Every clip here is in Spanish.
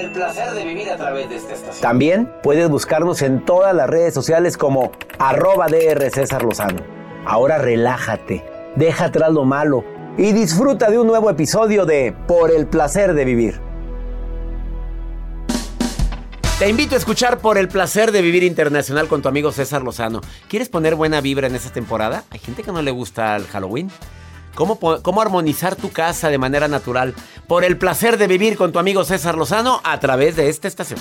El placer de vivir a través de esta estación. También puedes buscarnos en todas las redes sociales como arroba DR César Lozano. Ahora relájate, deja atrás lo malo y disfruta de un nuevo episodio de Por el placer de vivir. Te invito a escuchar Por el placer de vivir internacional con tu amigo César Lozano. ¿Quieres poner buena vibra en esta temporada? Hay gente que no le gusta el Halloween. ¿Cómo, ¿Cómo armonizar tu casa de manera natural? Por el placer de vivir con tu amigo César Lozano a través de esta estación.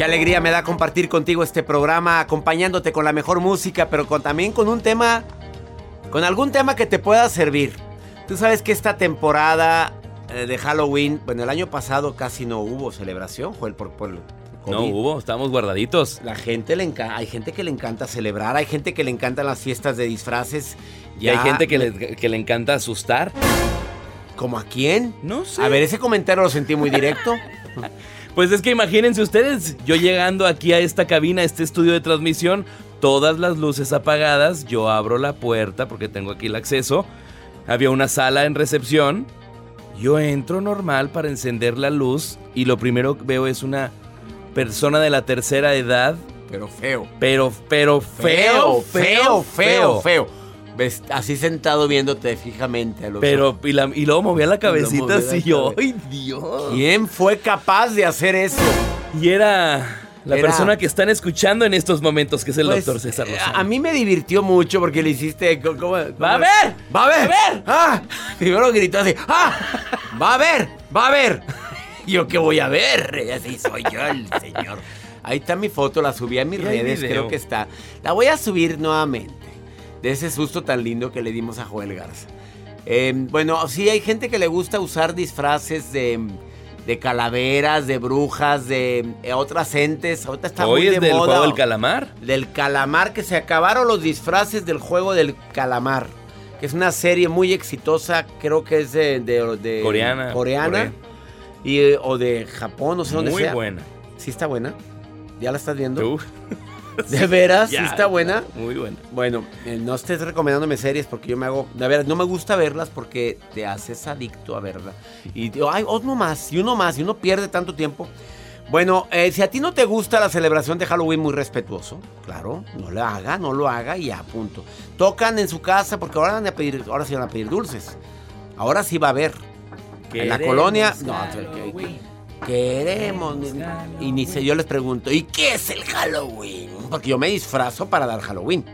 Qué alegría me da compartir contigo este programa, acompañándote con la mejor música, pero también con un tema, con algún tema que te pueda servir. Tú sabes que esta temporada eh, de Halloween, bueno, el año pasado casi no hubo celebración, Joel, por, por el No hubo, estamos guardaditos. La gente le encanta, hay gente que le encanta celebrar, hay gente que le encantan las fiestas de disfraces. Y hay gente que le, que le encanta asustar. ¿Como a quién? No sé. A ver, ese comentario lo sentí muy directo. Pues es que imagínense ustedes, yo llegando aquí a esta cabina, a este estudio de transmisión, todas las luces apagadas, yo abro la puerta porque tengo aquí el acceso. Había una sala en recepción. Yo entro normal para encender la luz y lo primero que veo es una persona de la tercera edad, Pero feo. pero pero Feo, feo, feo, feo. Ves, así sentado viéndote fijamente a los Pero y, la- y luego movía la cabecita movía así. ¡ay Dios! ¿Quién fue capaz de hacer eso? Y era la Era- persona que están escuchando en estos momentos, que es el Pues, doctor César eh, Lozano. A mí me divirtió mucho porque le hiciste. co- ¿cómo- cómo- ¡Va a ver! ¡Va a ver! ¡Va a ver! ¡Ah! Primero gritó así. ¡Ah! ¡Va a ver! ¡Va a ver! Yo, ¿qué voy a ver? Y Así soy yo el señor. Ahí está mi foto, la subí a mis redes, creo que está. La voy a subir nuevamente. De ese susto tan lindo que le dimos a Joel Garza. Eh, bueno, sí, hay gente que le gusta usar disfraces de, de calaveras, de brujas, de eh, otras entes. Ahorita está Hoy muy es de del moda. juego del calamar. Del calamar, que se acabaron los disfraces del juego del calamar. Que es una serie muy exitosa, creo que es de... de- de- Coreana, Coreana. Corea. Y, o de Japón, no sé dónde Muy sea. buena. ¿Sí está buena? ¿Ya la estás viendo? Uf, ¿De veras? ¿Sí ya, está buena? Muy buena. Bueno, eh, no estés recomendándome series porque yo me hago... De verdad, no me gusta verlas porque te haces adicto a verla. Y digo, ay, uno más, y uno más, y uno pierde tanto tiempo. Bueno, eh, si a ti no te gusta la celebración de Halloween, muy respetuoso, claro, no lo haga, no lo haga y ya, punto. Tocan en su casa porque ahora van a pedir, ahora sí van a pedir dulces. Ahora sí va a haber. En la colonia, no, Halloween. Que- que- queremos. Y ni sé, yo les pregunto, ¿y qué es el Halloween? Porque yo me disfrazo para dar Halloween.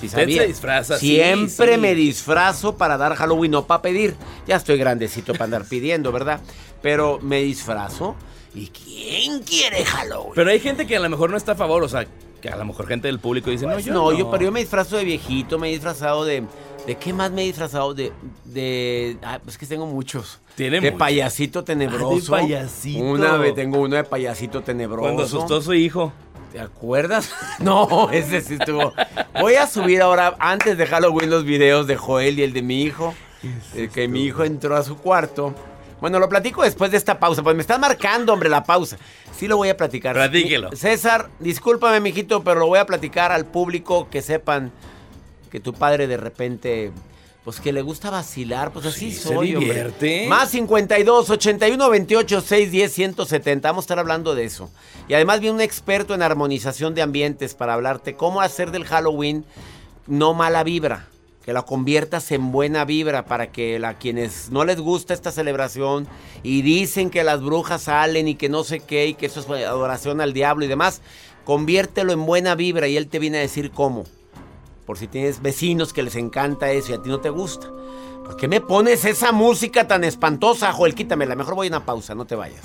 ¿Sí Usted sabía? se disfraza, sí, Siempre sí. me disfrazo para dar Halloween, no para pedir. Ya estoy grandecito para andar pidiendo, ¿verdad? Pero me disfrazo. ¿Y quién quiere Halloween? Pero hay gente que a lo mejor no está a favor, o sea, que a lo mejor gente del público dice, no, Pues yo no, no. yo, pero yo me disfrazo de viejito, me he disfrazado de. ¿De qué más me he disfrazado? De. de ah, es que tengo muchos. Tiene de payasito tenebroso. Ah, de payasito. Una vez tengo uno de payasito tenebroso. Cuando asustó a su hijo. ¿Te acuerdas? No, ese sí estuvo. Voy a subir ahora, antes de Halloween, los videos de Joel y el de mi hijo. Eh, que mi hijo entró a su cuarto. Bueno, lo platico después de esta pausa, pues me están marcando, hombre, la pausa. Sí lo voy a platicar. Platíquelo. César, discúlpame, mijito, pero lo voy a platicar al público que sepan que tu padre de repente pues que le gusta vacilar, pues así Sí, se soy, hombre. divierte. Más 52 81 28 610 170. Vamos a estar hablando de eso. Y además viene un experto en armonización de ambientes para hablarte cómo hacer del Halloween no mala vibra, que la conviertas en buena vibra para que a quienes no les gusta esta celebración y dicen que las brujas salen y que no sé qué y que eso es adoración al diablo y demás, conviértelo en buena vibra y él te viene a decir cómo. Por si tienes vecinos que les encanta eso y a ti no te gusta. ¿Por qué me pones esa música tan espantosa, Joel? Quítamela. Mejor voy a una pausa, no te vayas.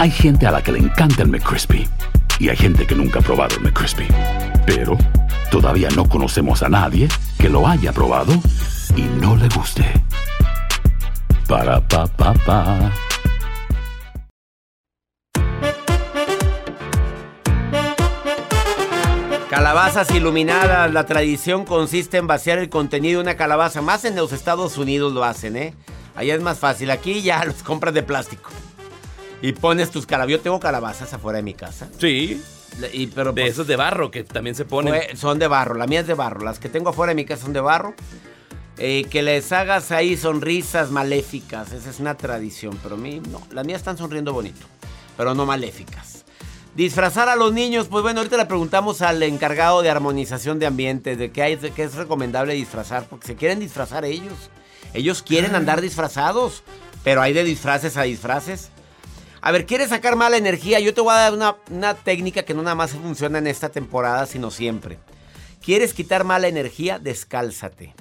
Hay gente a la que le encanta el McCrispy y hay gente que nunca ha probado el McCrispy. Pero todavía no conocemos a nadie que lo haya probado y no le guste. Para pa pa pa. Calabazas iluminadas. La tradición consiste en vaciar el contenido de una calabaza. Más en los Estados Unidos lo hacen, ¿eh? Allá es más fácil. Aquí ya los compras de plástico. Y pones tus calabazas. Yo tengo calabazas afuera de mi casa. Sí. Y, pero De pues, esos de barro que también se ponen. son de barro. La mía es de barro. Las que tengo afuera de mi casa son de barro. Eh, que les hagas ahí sonrisas maléficas. Esa es una tradición. Pero a mí no. Las mías están sonriendo bonito. Pero no maléficas. Disfrazar a los niños, pues bueno, ahorita le preguntamos al encargado de armonización de ambientes de qué, hay, de qué es recomendable disfrazar, porque se quieren disfrazar ellos. Ellos quieren andar disfrazados, pero hay de disfraces a disfraces. A ver, ¿quieres sacar mala energía? Yo te voy a dar una, una técnica que no nada más funciona en esta temporada, sino siempre. ¿Quieres quitar mala energía? Descálzate.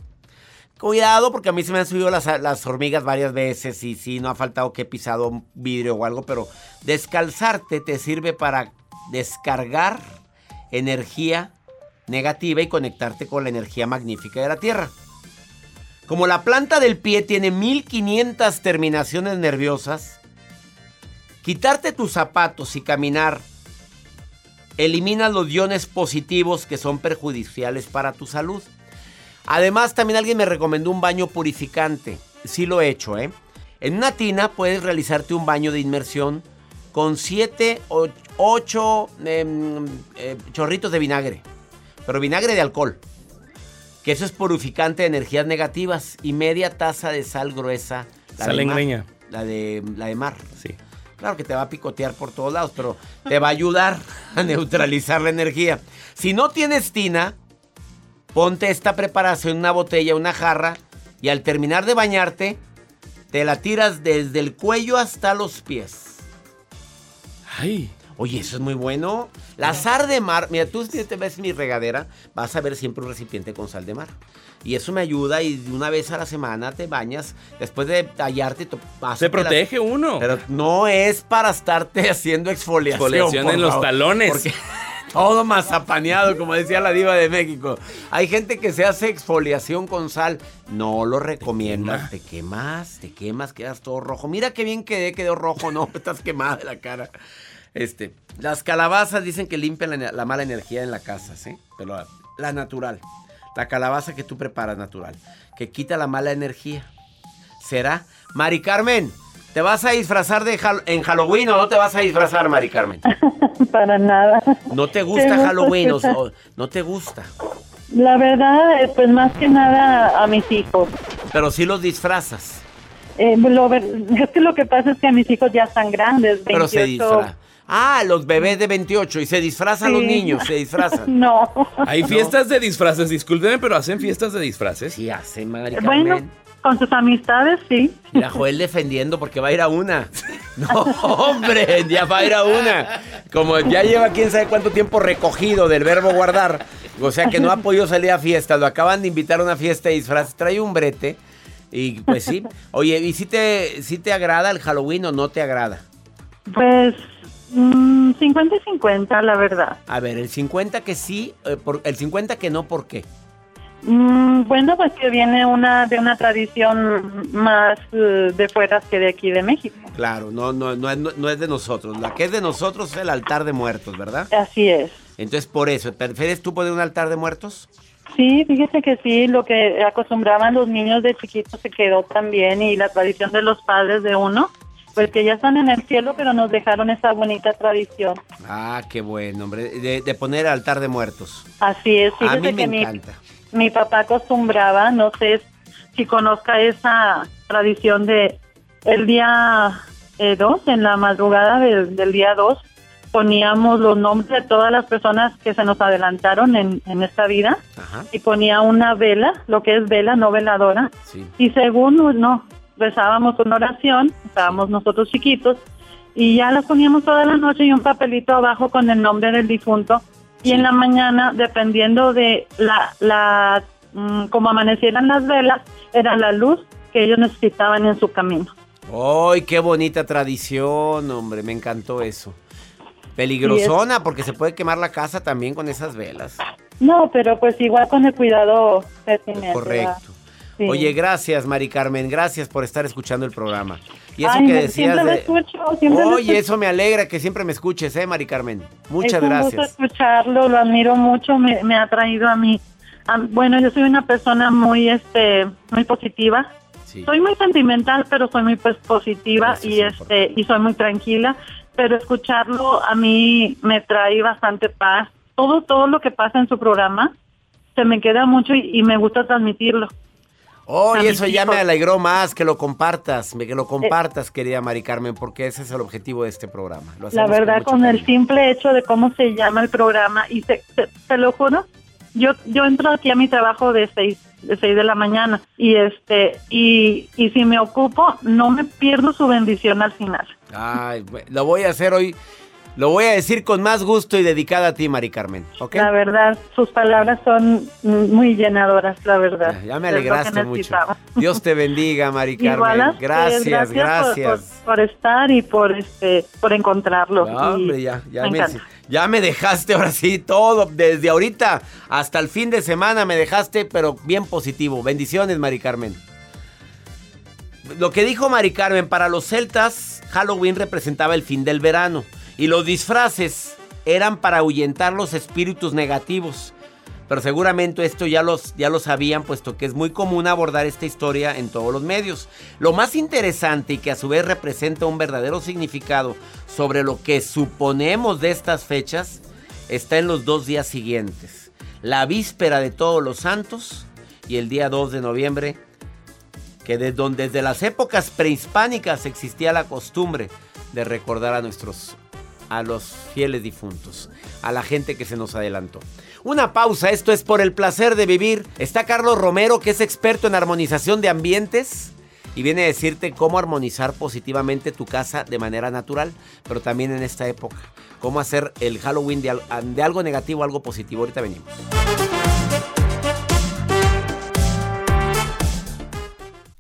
Cuidado, porque a mí se me han subido las, las hormigas varias veces y sí, no ha faltado que he pisado un vidrio o algo, pero descalzarte te sirve para descargar energía negativa y conectarte con la energía magnífica de la Tierra. Como la planta del pie tiene 1500 terminaciones nerviosas, quitarte tus zapatos y caminar elimina los iones positivos que son perjudiciales para tu salud. Además, también alguien me recomendó un baño purificante. Sí lo he hecho, ¿eh? En una tina puedes realizarte un baño de inmersión con 7 o 8 chorritos de vinagre. Pero vinagre de alcohol. Que eso es purificante de energías negativas. Y media taza de sal gruesa. La de mar. Salengreña. La de, la de mar. Sí. Claro que te va a picotear por todos lados, pero te va a ayudar a neutralizar la energía. Si no tienes tina, ponte esta preparación en una botella, una jarra, y al terminar de bañarte, te la tiras desde el cuello hasta los pies. Ay. Oye, eso es muy bueno. La sal de mar, mira, tú si te ves mi regadera, vas a ver siempre un recipiente con sal de mar. Y eso me ayuda y una vez a la semana te bañas. Después de tallarte, Se protege uno. Pero no es para estarte haciendo exfoliación. Exfoliación en los favor. talones. Porque todo mazapaneado, como decía la diva de México. Hay gente que se hace exfoliación con sal. No lo recomiendas. Te quemas, te quemas, quedas todo rojo. Mira qué bien quedé, quedó rojo. No, estás quemada de la cara. Este, las calabazas dicen que limpian la, la mala energía en la casa, ¿sí? Pero la, la natural. La calabaza que tú preparas natural. Que quita la mala energía. ¿Será? Mari Carmen, ¿te vas a disfrazar de en Halloween o no te vas a disfrazar, Mari Carmen? Para nada. ¿No te gusta Halloween? o- ¿No te gusta? La verdad, eh, pues más que nada a mis hijos. Pero sí los disfrazas. Eh, lo es que lo que pasa es que a mis hijos ya están grandes, 28. Pero se disfrazan. Ah, los bebés de 28 y se disfrazan los niños, se disfrazan. No. Hay fiestas de disfraces, discúlpeme, pero hacen fiestas de disfraces. Sí, hace Mari Carmen. Bueno, con sus amistades, sí. Mira, Joel defendiendo porque va a ir a una. No, hombre, ya va a ir a una. Como ya lleva quién sabe cuánto tiempo recogido del verbo guardar. O sea que no ha podido salir a fiestas. Lo acaban de invitar a una fiesta de disfraces. Trae un brete. Y pues sí. Oye, ¿y si te, si te agrada el Halloween o no te agrada? Pues mm, 50 y 50, la verdad. A ver, el 50 que sí, eh, por- el 50 que no, ¿por qué? Mm, bueno, pues que viene una de una tradición más eh, de fuera que de aquí de México. Claro, no, no, no, es- no es de nosotros. La que es de nosotros es el altar de muertos, ¿verdad? Así es. Entonces, por eso, ¿prefieres tú poner un altar de muertos? Sí, fíjese que sí, lo que acostumbraban los niños de chiquitos se quedó también y la tradición de los padres de uno, pues que ya están en el cielo, pero nos dejaron esa bonita tradición. Ah, qué bueno, hombre. De, de poner altar de muertos. Así es, A fíjese mí me que mi, encanta. mi papá acostumbraba, no sé si conozca esa tradición de el día 2, en la madrugada del, del día 2, poníamos los nombres de todas las personas que se nos adelantaron en, en esta vida Ajá, y ponía una vela, lo que es vela, no veladora, sí. y según no rezábamos una oración, estábamos nosotros chiquitos y ya las poníamos toda la noche y un papelito abajo con el nombre del difunto y en la mañana dependiendo de la la mm, como amanecieran las velas era la luz que ellos necesitaban en su camino. ¡Ay, qué bonita tradición, hombre! Me encantó eso. Peligrosona, porque se puede quemar la casa también con esas velas. No, pero pues igual con el cuidado pertinente. Correcto. Sí. Oye, gracias, Mari Carmen. Gracias por estar escuchando el programa. Y eso Ay, que decías siempre de... escucho, siempre lo Oye, escucho. eso me alegra que siempre me escuches, ¿eh, Mari Carmen? Muchas es un gusto gracias. escucharlo, lo admiro mucho, me, me ha traído a mí. a- bueno, yo soy una persona muy, este, muy positiva. Sí. Soy muy sentimental, pero soy muy pues, positiva y es este y soy muy tranquila. Pero escucharlo a mí me trae bastante paz. Todo todo lo que pasa en su programa se me queda mucho y, y me gusta transmitirlo. A mis eso ya hijos. me alegró más que lo compartas, que Eh. lo compartas, querida Mari Carmen, porque ese es el objetivo de este programa. Lo La verdad, con el simple hecho de cómo se llama el programa, y te, te- te lo juro, yo yo entro aquí a mi trabajo de seis de seis de la mañana y este y, y si me ocupo no me pierdo su bendición al final. Ay, lo voy a hacer hoy, lo voy a decir con más gusto y dedicada a ti, Mari Carmen. La verdad, sus palabras son muy llenadoras, la verdad. Ya, ya me alegraste mucho. Dios te bendiga, Mari Carmen. Gracias, por- gracias. Por, por estar y por este por encontrarlo. No, hombre, ya, ya me me, ya me dejaste ahora sí todo, desde ahorita hasta el fin de semana me dejaste, pero bien positivo. Bendiciones, Mari Carmen. Lo que dijo Mari Carmen, para los celtas, Halloween representaba el fin del verano y los disfraces eran para ahuyentar los espíritus negativos. Pero seguramente esto ya, los, ya lo sabían, puesto que es muy común abordar esta historia en todos los medios. Lo más interesante y que a su vez representa un verdadero significado sobre lo que suponemos de estas fechas está en los dos días siguientes. La víspera de todos los santos y el día 2 de noviembre, que desde, donde, desde las épocas prehispánicas existía la costumbre de recordar a nuestros a los fieles difuntos, a la gente que se nos adelantó. Una pausa, esto es por el placer de vivir. Está Carlos Romero, que es experto en armonización de ambientes y viene a decirte cómo armonizar positivamente tu casa de manera natural, pero también en esta época. Cómo hacer el Halloween de, de algo negativo a algo positivo. Ahorita venimos.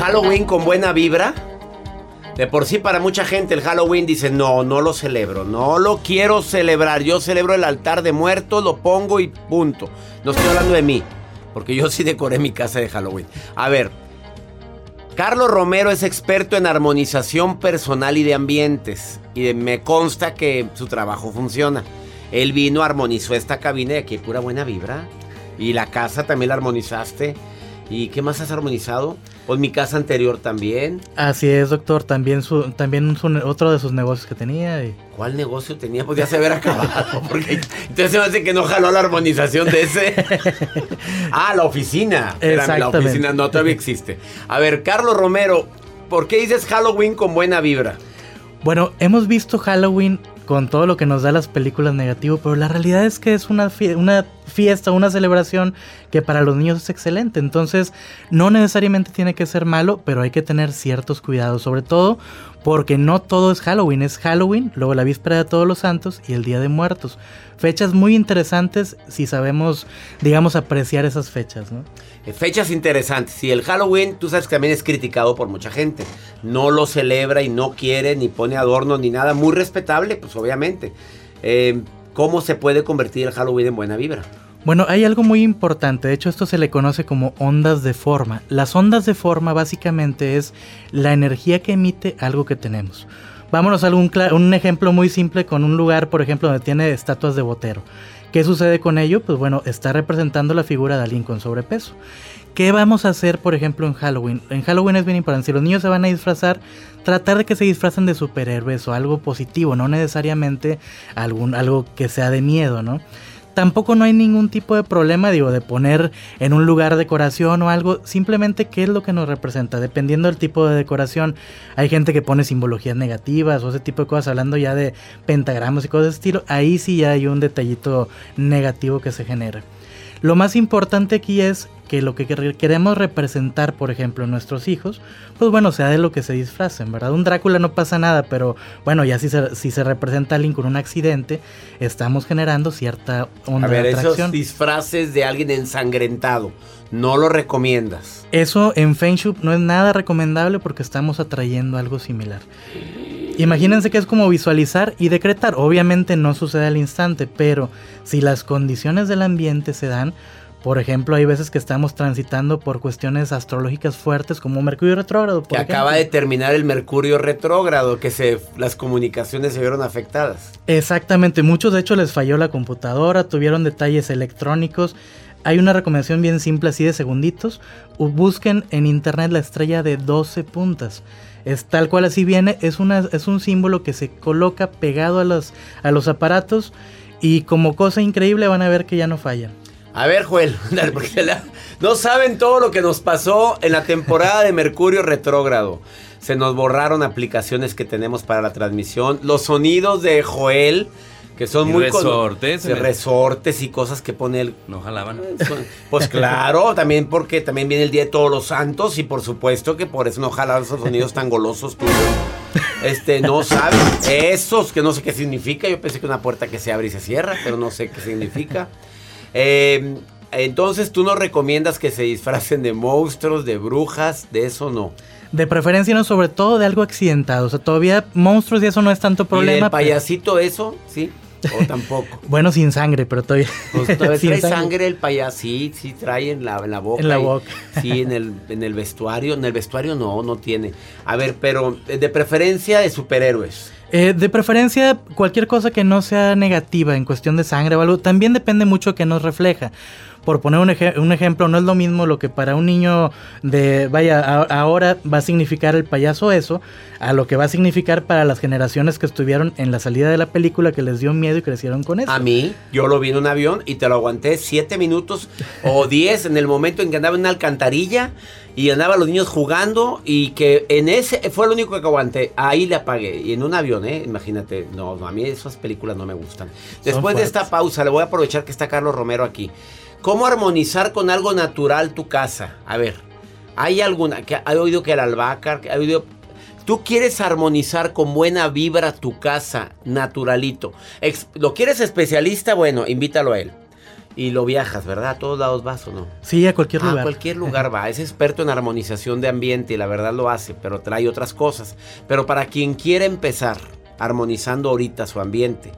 Halloween con buena vibra. De por sí para mucha gente el Halloween dice, no, no lo celebro, no lo quiero celebrar. Yo celebro el altar de muertos, lo pongo y punto. No estoy hablando de mí, porque yo sí decoré mi casa de Halloween. A ver, Carlos Romero es experto en armonización personal y de ambientes. Y de- me consta que su trabajo funciona. Él vino, armonizó esta cabina y aquí pura buena vibra. Y la casa también la armonizaste. ¿Y qué más has armonizado? Pues mi casa anterior también. Así es, doctor. También su, también su- otro de sus negocios que tenía. y- ¿Cuál negocio tenía? Pues ya se haber acabado. Porque entonces se me hace que no jaló la armonización de ese. ah, la oficina. Espérame, la oficina no todavía existe. A ver, Carlos Romero, ¿por qué dices Halloween con buena vibra? Bueno, hemos visto Halloween con todo lo que nos da las películas negativo, pero la realidad es que es una, una fiesta, una celebración que para los niños es excelente. Entonces, no necesariamente tiene que ser malo, pero hay que tener ciertos cuidados, sobre todo porque no todo es Halloween, es Halloween, luego la víspera de todos los santos y el Día de Muertos. Fechas muy interesantes si sabemos, digamos, apreciar esas fechas, ¿no? Eh, Fechas interesantes. Y el Halloween, tú sabes que también es criticado por mucha gente. No lo celebra y no quiere, ni pone adornos, ni nada. Muy respetable, pues obviamente. Eh, ¿Cómo se puede convertir el Halloween en buena vibra? Bueno, hay algo muy importante, de hecho esto se le conoce como ondas de forma. Las ondas de forma básicamente es la energía que emite algo que tenemos. Vámonos a algún un ejemplo muy simple con un lugar, por ejemplo, donde tiene estatuas de Botero. ¿Qué sucede con ello? Pues bueno, está representando la figura de alguien con sobrepeso. ¿Qué vamos a hacer, por ejemplo, en Halloween? En Halloween es bien importante. Si los niños se van a disfrazar, tratar de que se disfracen de superhéroes o algo positivo, no necesariamente algún, algo que sea de miedo, ¿no? Tampoco no hay ningún tipo de problema, digo, de poner en un lugar decoración o algo, simplemente qué es lo que nos representa, dependiendo del tipo de decoración. Hay gente que pone simbologías negativas o ese tipo de cosas, hablando ya de pentagramas y cosas de estilo, ahí sí ya hay un detallito negativo que se genera. Lo más importante aquí es que lo que quer- queremos representar, por ejemplo, en nuestros hijos, pues bueno, sea de lo que se disfracen, ¿verdad? Un Drácula no pasa nada, pero bueno, ya si se, si se representa a alguien con un accidente, estamos generando cierta onda A ver, de esos disfraces de alguien ensangrentado, ¿no lo recomiendas? Eso en Feng Shui no es nada recomendable porque estamos atrayendo algo similar. Imagínense que es como visualizar y decretar. Obviamente no sucede al instante, pero si las condiciones del ambiente se dan, por ejemplo, hay veces que estamos transitando por cuestiones astrológicas fuertes como Mercurio retrógrado. Que acaba de terminar el Mercurio retrógrado, que se, las comunicaciones se vieron afectadas. Exactamente, muchos de hecho les falló la computadora, tuvieron detalles electrónicos. Hay una recomendación bien simple así de segunditos. Busquen en internet la estrella de 12 puntas. Es tal cual así viene, es, una, es un símbolo que se coloca pegado a los, a los aparatos y como cosa increíble van a ver que ya no fallan. A ver, Joel, porque no saben todo lo que nos pasó en la temporada de Mercurio retrógrado. Se nos borraron aplicaciones que tenemos para la transmisión. Los sonidos de Joel, que son Y muy... resortes, resortes y cosas que pone él. No jalaban. Pues claro, también porque también viene el Día de Todos los Santos y por supuesto que por eso no jalan esos sonidos tan golosos tuyos. Este, no saben. Esos que no sé qué significa. Yo pensé que una puerta que se abre y se cierra, pero no sé qué significa. Eh, entonces, ¿tú no recomiendas que se disfracen de monstruos, de brujas? De eso no. De preferencia, no, sobre todo de algo accidentado. O sea, todavía monstruos y eso no es tanto ¿Y problema. del payasito eso? ¿Sí? ¿O tampoco? bueno, sin sangre, pero todavía. Pues todavía sin trae sangre el payaso, sí, sí trae en la, en la boca. En la y- boca. Sí, en el, en el vestuario. En el vestuario no, no tiene. A ver, pero eh, de preferencia de superhéroes. Eh, de preferencia, cualquier cosa que no sea negativa en cuestión de sangre o algo, también depende mucho que nos refleja. Por poner un, un ejemplo, no es lo mismo lo que para un niño de, vaya, ahora va a significar el payaso eso, a lo que va a significar para las generaciones que estuvieron en la salida de la película, que les dio miedo y crecieron con eso. A mí, yo lo vi en un avión y te lo aguanté siete minutos o diez en el momento en que andaba en una alcantarilla y andaban los niños jugando y que en ese fue lo único que aguanté. Ahí le apagué. Y en un avión, ¿eh? Imagínate. No, no, a mí esas películas no me gustan. Después de esta pausa, le voy a aprovechar que está Carlos Romero aquí. ¿Cómo armonizar con algo natural tu casa? A ver, ¿hay alguna? que ¿Hay oído que el albahaca? ¿Hay oído Tú quieres armonizar con buena vibra tu casa, naturalito. Ex- ¿Lo quieres especialista? Bueno, invítalo a él. Y lo viajas, ¿verdad? A todos lados vas o no. Sí, a cualquier A lugar. cualquier lugar va. Es experto en armonización de ambiente y la verdad lo hace, pero trae otras cosas. Pero para quien quiere empezar armonizando ahorita su ambiente,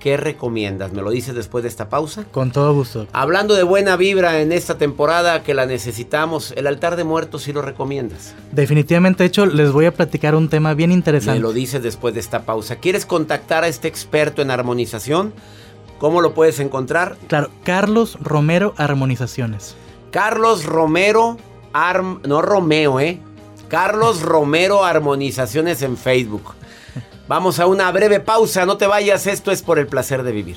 ¿qué recomiendas? ¿Me lo dices después de esta pausa? Con todo gusto. Hablando de buena vibra en esta temporada que la necesitamos, el altar de muertos sí lo recomiendas. Definitivamente, de hecho, les voy a platicar un tema bien Me interesante. lo dices después de esta pausa. ¿Quieres contactar a este experto en armonización? ¿Cómo lo puedes encontrar? Claro, Carlos Romero Armonizaciones. Carlos Romero, Arm, no Romeo, ¿eh? Carlos Romero Armonizaciones en Facebook. Vamos a una breve pausa, no te vayas, esto es por el placer de vivir.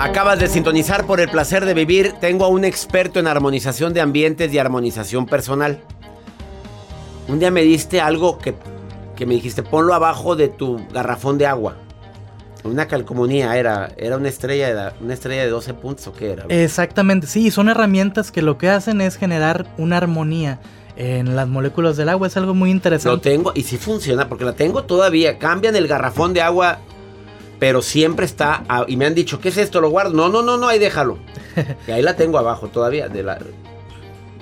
Acabas de sintonizar por el placer de vivir. Tengo a un experto en armonización de ambientes y armonización personal. Un día me diste algo que, que me dijiste, ponlo abajo de tu garrafón de agua. Una calcomanía era, era una estrella de, una estrella de 12 puntos o qué era. Exactamente, sí, son herramientas que lo que hacen es generar una armonía en las moléculas del agua. Es algo muy Lo interesante. tengo y sí funciona porque la tengo todavía. Cambian el garrafón de agua, pero siempre está. a- y me han dicho, ¿qué es esto? ¿Lo guardo? No, no, no, no, ahí déjalo. y ahí la tengo abajo todavía. De la,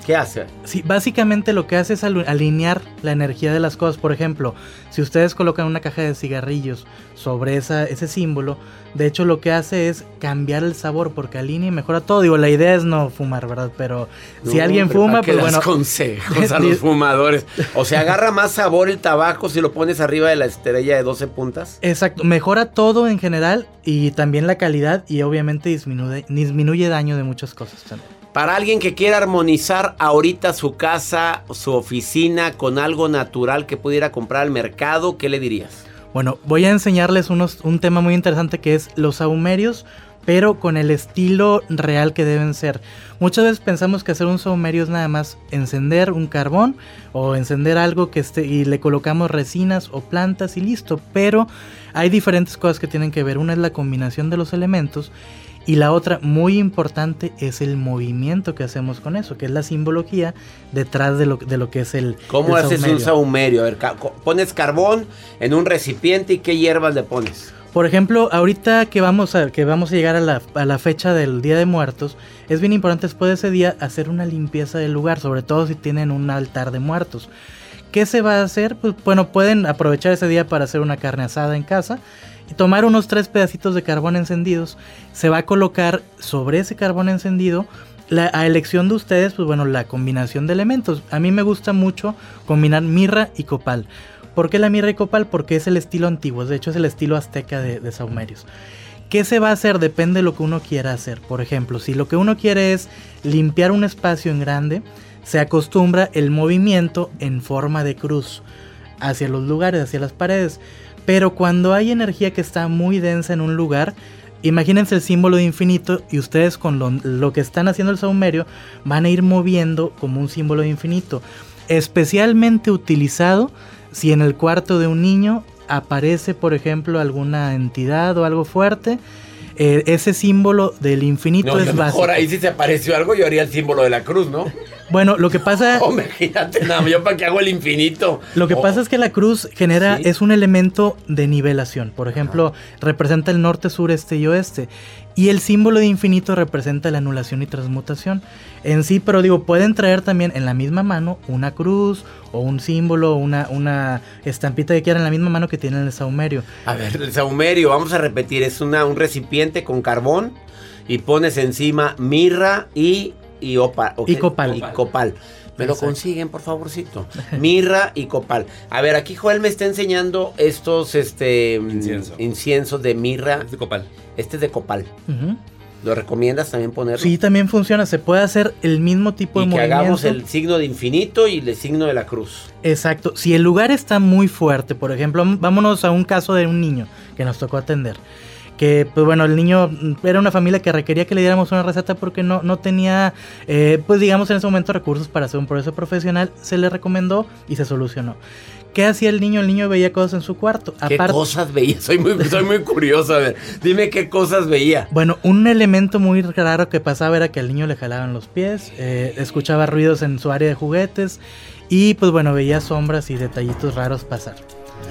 ¿Qué hace? Sí, básicamente lo que hace es alinear la energía de las cosas. Por ejemplo, si ustedes colocan una caja de cigarrillos sobre esa, ese símbolo, de hecho lo que hace es cambiar el sabor porque alinea y mejora todo. Digo, la idea es no fumar, ¿verdad? Pero si alguien fuma, ¿para qué pues bueno. consejos a los fumadores. O sea, agarra más sabor el tabaco si lo pones arriba de la estrella de 12 puntas. Exacto, mejora todo en general y también la calidad y obviamente disminuye, disminuye daño de muchas cosas también. Para alguien que quiera armonizar ahorita su casa, su oficina con algo natural que pudiera comprar al mercado, ¿qué le dirías? Bueno, voy a enseñarles un tema muy interesante que es los saumerios, pero con el estilo real que deben ser. Muchas veces pensamos que hacer un saumerio es nada más encender un carbón o encender algo que esté y le colocamos resinas o plantas y listo, pero hay diferentes cosas que tienen que ver. Una es la combinación de los elementos y la otra muy importante es el movimiento que hacemos con eso, que es la simbología detrás de lo, de lo que es el ¿Cómo el haces un saumerio. A ver, ca- pones carbón en un recipiente y qué hierbas le pones. Por ejemplo, ahorita que vamos a, que vamos a llegar a la, a la fecha del Día de Muertos, es bien importante después de ese día hacer una limpieza del lugar, sobre todo si tienen un altar de muertos. ¿Qué se va a hacer? Pues bueno, pueden aprovechar ese día para hacer una carne asada en casa tomar unos tres pedacitos de carbón encendidos. Se va a colocar sobre ese carbón encendido la, a elección de ustedes, pues bueno, la combinación de elementos. A mí me gusta mucho combinar mirra y copal. ¿Por qué la mirra y copal? Porque es el estilo antiguo, de hecho es el estilo azteca de, de saumerios. ¿Qué se va a hacer? Depende de lo que uno quiera hacer. Por ejemplo, si lo que uno quiere es limpiar un espacio en grande, se acostumbra el movimiento en forma de cruz hacia los lugares, hacia las paredes. Pero cuando hay energía que está muy densa en un lugar, imagínense el símbolo de infinito y ustedes con lo, que están haciendo el saumerio van a ir moviendo como un símbolo de infinito. Especialmente utilizado si en el cuarto de un niño aparece, por ejemplo, alguna entidad o algo fuerte. Eh, ese símbolo del infinito No, es yo básico. mejor ahí si se apareció algo yo haría el símbolo de la cruz, ¿no? Bueno, lo que pasa... Oh, imagínate, nada, yo para qué hago el infinito. Lo que Oh, pasa es que la cruz genera, Sí. es un elemento de nivelación. Por ejemplo, representa el norte, sur, este y oeste. Y el símbolo de infinito representa la anulación y transmutación. En sí, pero digo, pueden traer también en la misma mano una cruz o un símbolo, una, una estampita que quieran en la misma mano que tienen el saumerio. A ver, el saumerio, vamos a repetir, es una, un recipiente con carbón y pones encima mirra y, y, opa- ¿o Y copal. Y copal. Me lo consiguen, por favorcito. Mirra y copal. A ver, aquí Joel me está enseñando estos este, Incienso. inciensos de mirra. Es de copal. Este es de copal. ¿Lo recomiendas también ponerlo? Sí, también funciona. Se puede hacer el mismo tipo y de que movimiento. hagamos el signo de infinito y el signo de la cruz. Exacto. Si el lugar está muy fuerte, por ejemplo, vámonos a un caso de un niño que nos tocó atender. Que, pues bueno, el niño mm, era una familia que requería que le diéramos una receta porque no, no tenía, eh, pues digamos en ese momento recursos para hacer un proceso profesional. Se le recomendó y se solucionó. ¿Qué hacía el niño? El niño veía cosas en su cuarto. ¿Qué cosas veía? Soy muy, soy muy curioso. A ver, dime qué cosas veía. Bueno, un elemento muy raro que pasaba era que al niño le jalaban los pies, eh, escuchaba ruidos en su área de juguetes y pues bueno, veía sombras y detallitos raros pasar.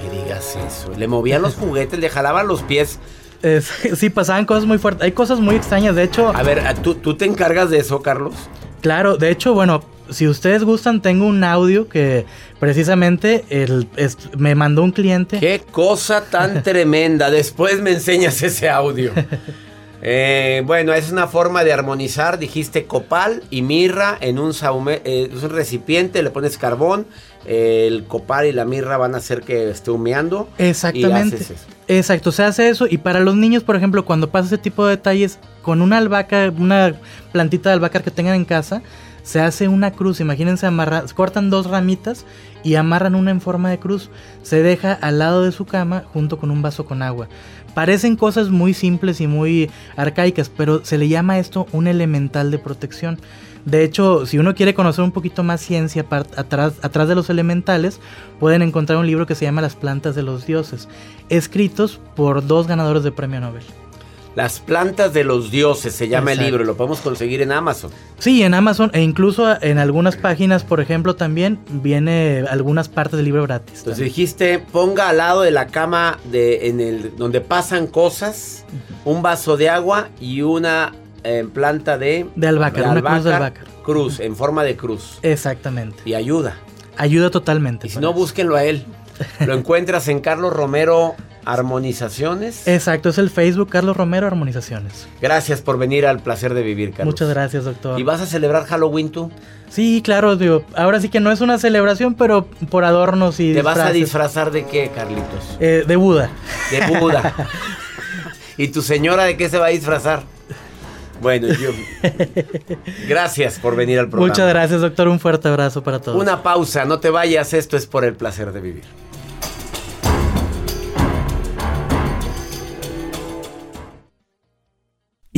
Me digas eso. Le movían los juguetes, le jalaban los pies. Es- sí, pasaban cosas muy fuertes. Hay cosas muy extrañas. De hecho, A ver, ¿tú, tú te encargas de eso, Carlos? claro, de hecho, bueno, si ustedes gustan, tengo un audio que precisamente el, es- me mandó un cliente. Qué cosa tan tremenda. Después me enseñas ese audio. Eh, bueno, es una forma de armonizar. Dijiste copal y mirra en un, saume- eh, es un recipiente, le pones carbón. eh, el copal y la mirra van a hacer que esté humeando. Exactamente. Y haces eso. Exacto, se hace eso. Y para los niños, por ejemplo, cuando pasa ese tipo de detalles, con una albahaca, una plantita de albahaca que tengan en casa, se hace una cruz. Imagínense, amarrar, cortan dos ramitas y amarran una en forma de cruz. Se deja al lado de su cama junto con un vaso con agua. Parecen cosas muy simples y muy arcaicas, pero se le llama esto un elemental de protección. De hecho, si uno quiere conocer un poquito más ciencia atrás, atrás de los elementales, pueden encontrar un libro que se llama Las plantas de los dioses, escritos por dos ganadores de premio Nobel. Las plantas de los dioses se llama el libro. Lo podemos conseguir en Amazon. Sí, en Amazon e incluso en algunas páginas, por ejemplo, también viene algunas partes del libro gratis. Entonces dijiste, ponga al lado de la cama de, en el, donde pasan cosas, un vaso de agua y una en planta de... De albahaca, una cruz de albahaca. Cruz, en forma de cruz. Exactamente. Y ayuda. Ayuda totalmente. Y si no, búsquenlo a él. Lo encuentras en Carlos Romero Armonizaciones. Exacto, es el Facebook Carlos Romero Armonizaciones. Gracias por venir al placer de vivir, Carlos. Muchas gracias, doctor. ¿Y vas a celebrar Halloween tú? Sí, claro, digo, ahora sí que no es una celebración, pero por adornos y ¿Te vas a disfrazar de qué, Carlitos? Eh, de Buda. De Buda. ¿Y tu señora de qué se va a disfrazar? Bueno, yo. Gracias por venir al programa. Muchas gracias, doctor. Un fuerte abrazo para todos. Una pausa, no te vayas. Esto es por el placer de vivir.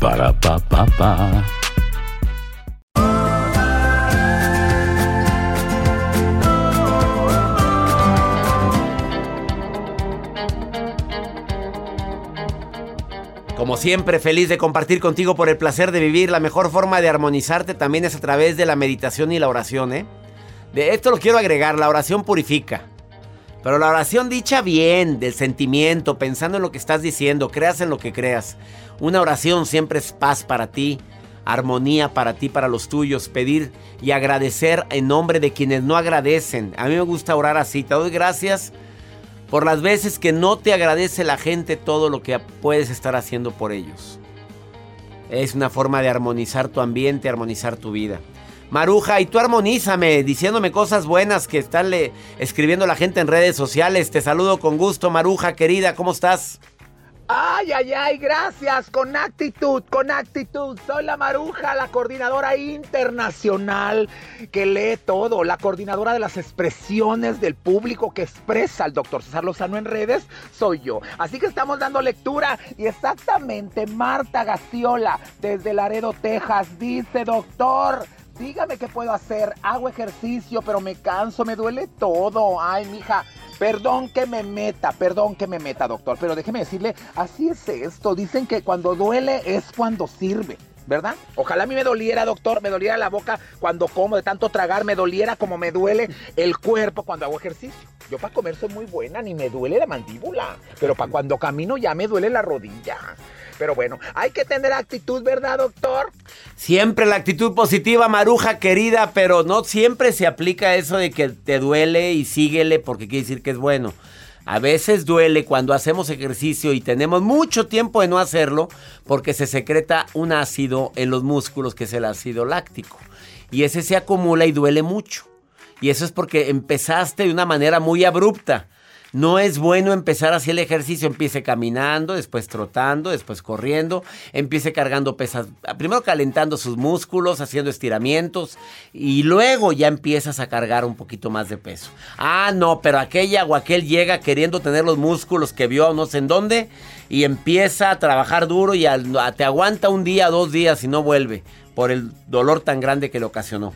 Para pa. Como siempre, feliz de compartir contigo por el placer de vivir. La mejor forma de armonizarte también es a través de la meditación y la oración, ¿eh? De esto lo quiero agregar, la oración purifica. Pero la oración dicha bien, del sentimiento, pensando en lo que estás diciendo, creas en lo que creas. Una oración siempre es paz para ti, armonía para ti, para los tuyos, pedir y agradecer en nombre de quienes no agradecen. A mí me gusta orar así, te doy gracias por las veces que no te agradece la gente todo lo que puedes estar haciendo por ellos. Es una forma de armonizar tu ambiente, armonizar tu vida. Maruja, y tú armonízame, diciéndome cosas buenas que están escribiendo la gente en redes sociales. Te saludo con gusto, Maruja, querida, ¿cómo estás? Ay, ay, ay, gracias, con actitud, con actitud. Soy la Maruja, la coordinadora internacional que lee todo, la coordinadora de las expresiones del público que expresa al doctor César Lozano en redes, soy yo. Así que estamos dando lectura y exactamente Marta Gaciola desde Laredo, Texas, dice, doctor, dígame qué puedo hacer, hago ejercicio, pero me canso, me duele todo. Ay, mija. Perdón que me meta, perdón que me meta, doctor, pero déjeme decirle, así es esto. Dicen que cuando duele es cuando sirve. ¿verdad? Ojalá a mí me doliera, doctor, me doliera la boca cuando como, de tanto tragar, me doliera como me duele el cuerpo cuando hago ejercicio. Yo para comer soy muy buena, ni me duele la mandíbula, pero para cuando camino ya me duele la rodilla. Pero bueno, hay que tener actitud, ¿verdad, doctor? Siempre la actitud positiva, Maruja querida, pero no siempre se aplica eso de que te duele y síguele porque quiere decir que es bueno. A veces duele cuando hacemos ejercicio y tenemos mucho tiempo de no hacerlo porque se secreta un ácido en los músculos que es el ácido láctico. Y ese se acumula y duele mucho. Y eso es porque empezaste de una manera muy abrupta. No es bueno empezar así el ejercicio. Empiece caminando, después trotando, después corriendo. Empiece cargando pesas. Primero calentando sus músculos, haciendo estiramientos. Y luego ya empiezas a cargar un poquito más de peso. Ah, no, pero aquella o aquel llega queriendo tener los músculos que vio no sé en dónde. Y empieza a trabajar duro y te aguanta un día, dos días y no vuelve. Por el dolor tan grande que le ocasionó.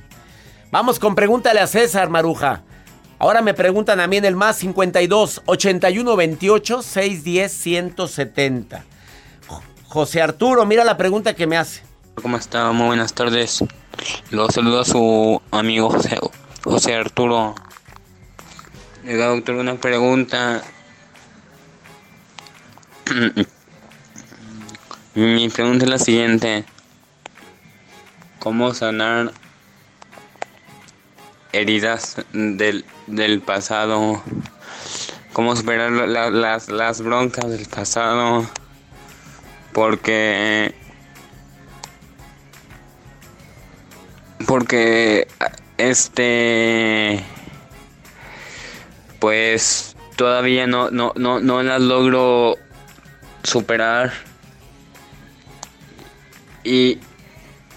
Vamos con pregúntale a César Maruja. Ahora me preguntan a mí en el más 52 81 28 610 170. José Arturo, mira la pregunta que me hace. ¿Cómo está? Muy buenas tardes. Lo saludo a su amigo José, José Arturo. Oiga, doctor, una pregunta. Mi pregunta es la siguiente. ¿Cómo sanar heridas del, del pasado? ¿Cómo superar la- las, las broncas del pasado? Porque... Porque... Este... Pues todavía no, no, no, no las logro superar. Y,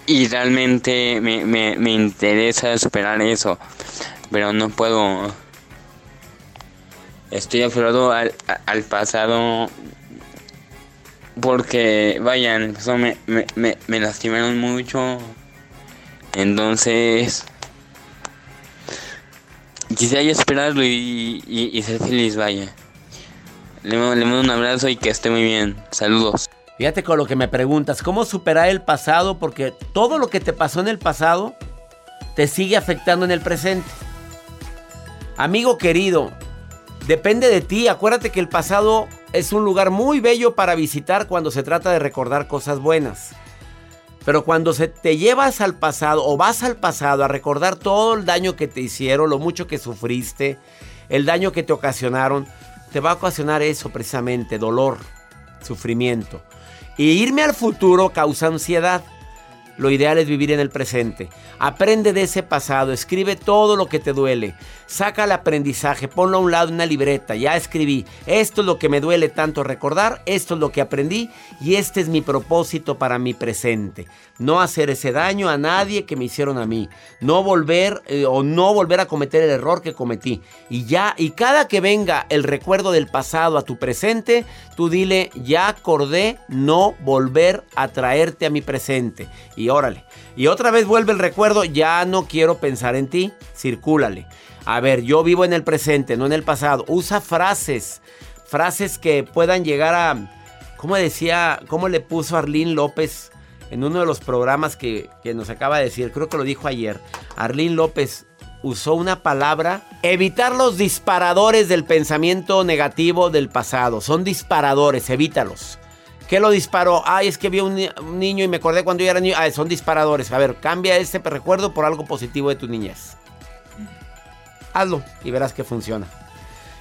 y realmente me, me, me interesa superar eso. Pero no puedo. Estoy aferrado al, pasado. Porque, vayan, eso me, me, me, lastimaron mucho. Entonces. Quisiera yo esperarlo y, y, ser feliz, vaya. Le, le mando un abrazo y que esté muy bien. Saludos. Fíjate con lo que me preguntas, ¿cómo superar el pasado? Porque todo lo que te pasó en el pasado te sigue afectando en el presente. Amigo querido, depende de ti. Acuérdate que el pasado es un lugar muy bello para visitar cuando se trata de recordar cosas buenas. Pero cuando se te llevas al pasado o vas al pasado a recordar todo el daño que te hicieron, lo mucho que sufriste, el daño que te ocasionaron, te va a ocasionar eso precisamente, dolor, sufrimiento. Y irme al futuro causa ansiedad. Lo ideal es vivir en el presente. Aprende de ese pasado, escribe todo lo que te duele. Saca el aprendizaje, ponlo a un lado en una libreta. Ya escribí, esto es lo que me duele tanto recordar, esto es lo que aprendí y este es mi propósito para mi presente. No hacer ese daño a nadie que me hicieron a mí. No volver eh, o no volver a cometer el error que cometí. Y ya, y cada que venga el recuerdo del pasado a tu presente, tú dile, ya acordé no volver a traerte a mi presente. Y órale. Y otra vez vuelve el recuerdo, ya no quiero pensar en ti, circúlale. A ver, yo vivo en el presente, no en el pasado. Usa frases, frases que puedan llegar a, ¿cómo decía, cómo le puso Arlín López en uno de los programas que, que nos acaba de decir? Creo que lo dijo ayer. Arlín López usó una palabra, evitar los disparadores del pensamiento negativo del pasado. Son disparadores, evítalos. ¿Qué lo disparó? Ay, es que vi un, un niño y me acordé cuando yo era niño. Ah, son disparadores. A ver, cambia ese recuerdo por algo positivo de tu niñez. Hazlo y verás que funciona.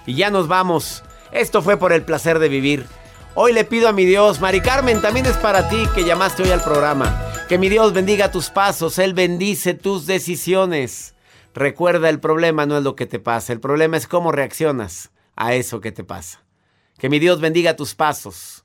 Y ya nos vamos. Esto fue por el placer de vivir. Hoy le pido a mi Dios, Mari Carmen, también es para ti que llamaste hoy al programa. Que mi Dios bendiga tus pasos, Él bendice tus decisiones. Recuerda, el problema no es lo que te pasa, el problema es cómo reaccionas a eso que te pasa. Que mi Dios bendiga tus pasos,